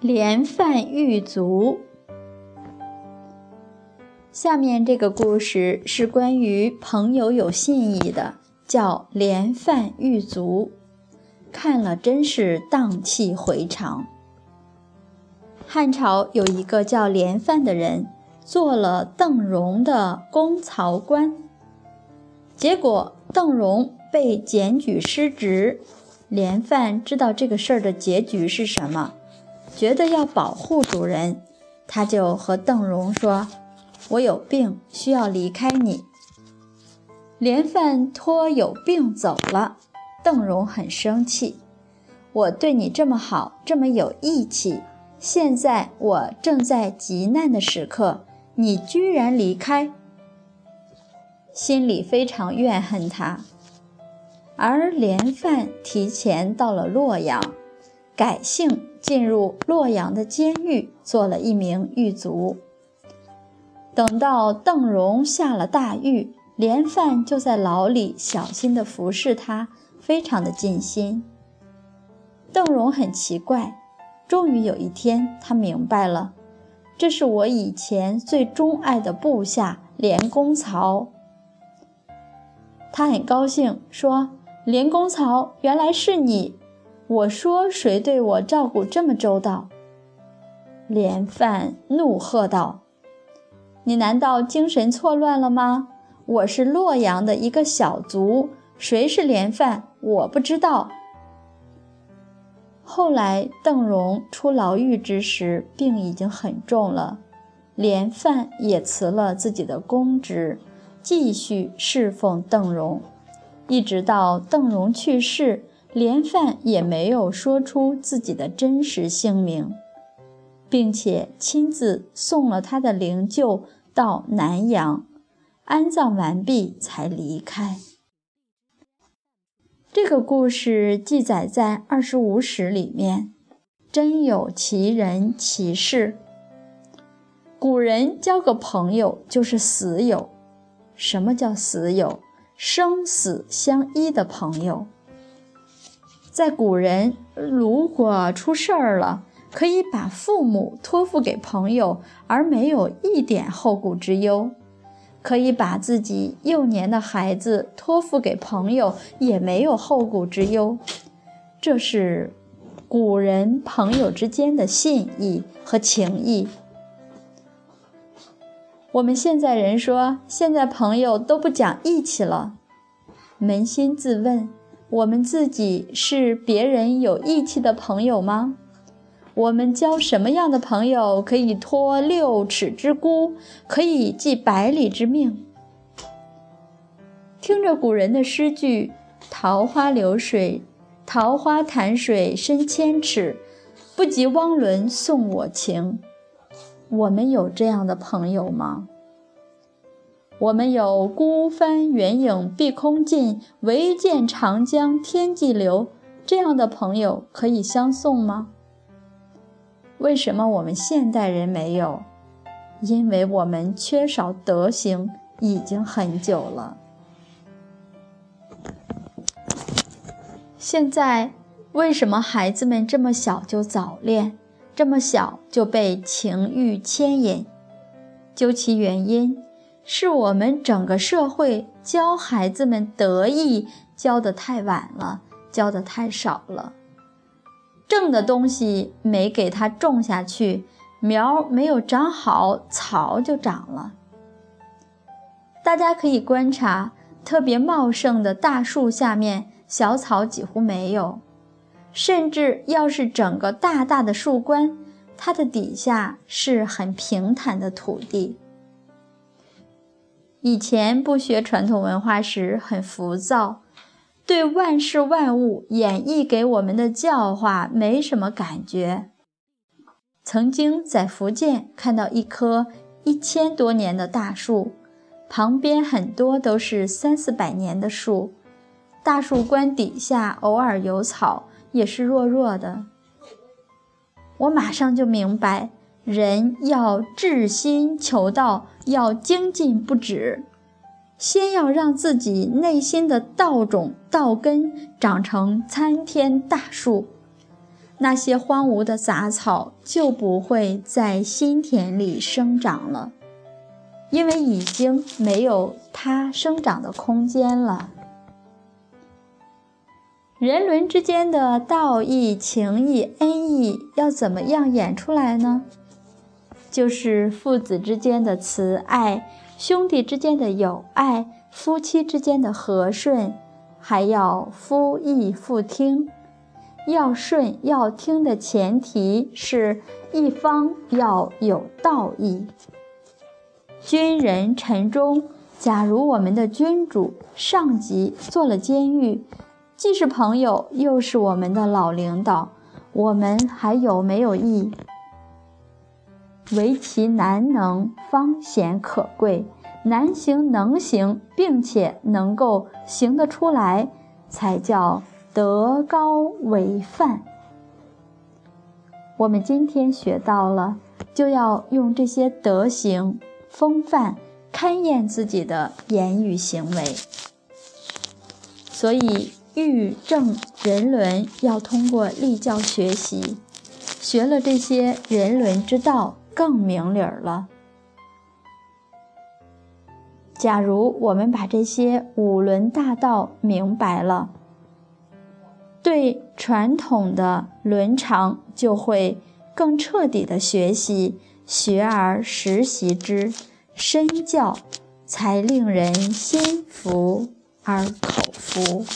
连犯狱卒。下面这个故事是关于朋友有信义的，叫连犯狱卒。看了真是荡气回肠。汉朝有一个叫连范的人，做了邓荣的公曹官，结果邓荣被检举失职。连范知道这个事儿的结局是什么，觉得要保护主人，他就和邓荣说：“我有病，需要离开你。”连范托有病走了。邓荣很生气，我对你这么好，这么有义气，现在我正在极难的时刻，你居然离开，心里非常怨恨他。而连范提前到了洛阳，改姓进入洛阳的监狱，做了一名狱卒。等到邓荣下了大狱，连范就在牢里小心地服侍他，非常的尽心。邓荣很奇怪，终于有一天，他明白了，这是我以前最钟爱的部下连公曹。他很高兴，说。连公曹，原来是你！我说谁对我照顾这么周到？连范怒喝道：“你难道精神错乱了吗？我是洛阳的一个小卒，谁是连范？我不知道。”后来邓荣出牢狱之时，病已经很重了，连范也辞了自己的公职，继续侍奉邓荣。一直到邓荣去世，连范也没有说出自己的真实姓名，并且亲自送了他的灵柩到南阳，安葬完毕才离开。这个故事记载在《二十五史》里面，真有其人其事。古人交个朋友就是死友，什么叫死友？生死相依的朋友，在古人，如果出事儿了，可以把父母托付给朋友，而没有一点后顾之忧；可以把自己幼年的孩子托付给朋友，也没有后顾之忧。这是古人朋友之间的信义和情谊。我们现在人说，现在朋友都不讲义气了。扪心自问，我们自己是别人有义气的朋友吗？我们交什么样的朋友可以托六尺之孤，可以寄百里之命？听着古人的诗句：“桃花流水，桃花潭水深千尺，不及汪伦送我情。”我们有这样的朋友吗？我们有“孤帆远影碧空尽，唯见长江天际流”这样的朋友可以相送吗？为什么我们现代人没有？因为我们缺少德行已经很久了。现在为什么孩子们这么小就早恋？这么小就被情欲牵引，究其原因，是我们整个社会教孩子们得意教得太晚了，教得太少了。正的东西没给它种下去，苗没有长好，草就长了。大家可以观察，特别茂盛的大树下面，小草几乎没有。甚至要是整个大大的树冠，它的底下是很平坦的土地。以前不学传统文化时很浮躁，对万事万物演绎给我们的教化没什么感觉。曾经在福建看到一棵一千多年的大树，旁边很多都是三四百年的树，大树冠底下偶尔有草。也是弱弱的，我马上就明白，人要至心求道，要精进不止，先要让自己内心的道种、道根长成参天大树，那些荒芜的杂草就不会在心田里生长了，因为已经没有它生长的空间了。人伦之间的道义、情义、恩义要怎么样演出来呢？就是父子之间的慈爱，兄弟之间的友爱，夫妻之间的和顺，还要夫义妇听。要顺要听的前提是一方要有道义。军人臣中，假如我们的君主、上级做了监狱。既是朋友，又是我们的老领导，我们还有没有义？唯其难能，方显可贵；难行能行，并且能够行得出来，才叫德高为范。我们今天学到了，就要用这些德行风范，勘验自己的言语行为。所以。欲正人伦，要通过立教学习，学了这些人伦之道，更明理儿了。假如我们把这些五伦大道明白了，对传统的伦常就会更彻底的学习，学而时习之，身教才令人心服而口服。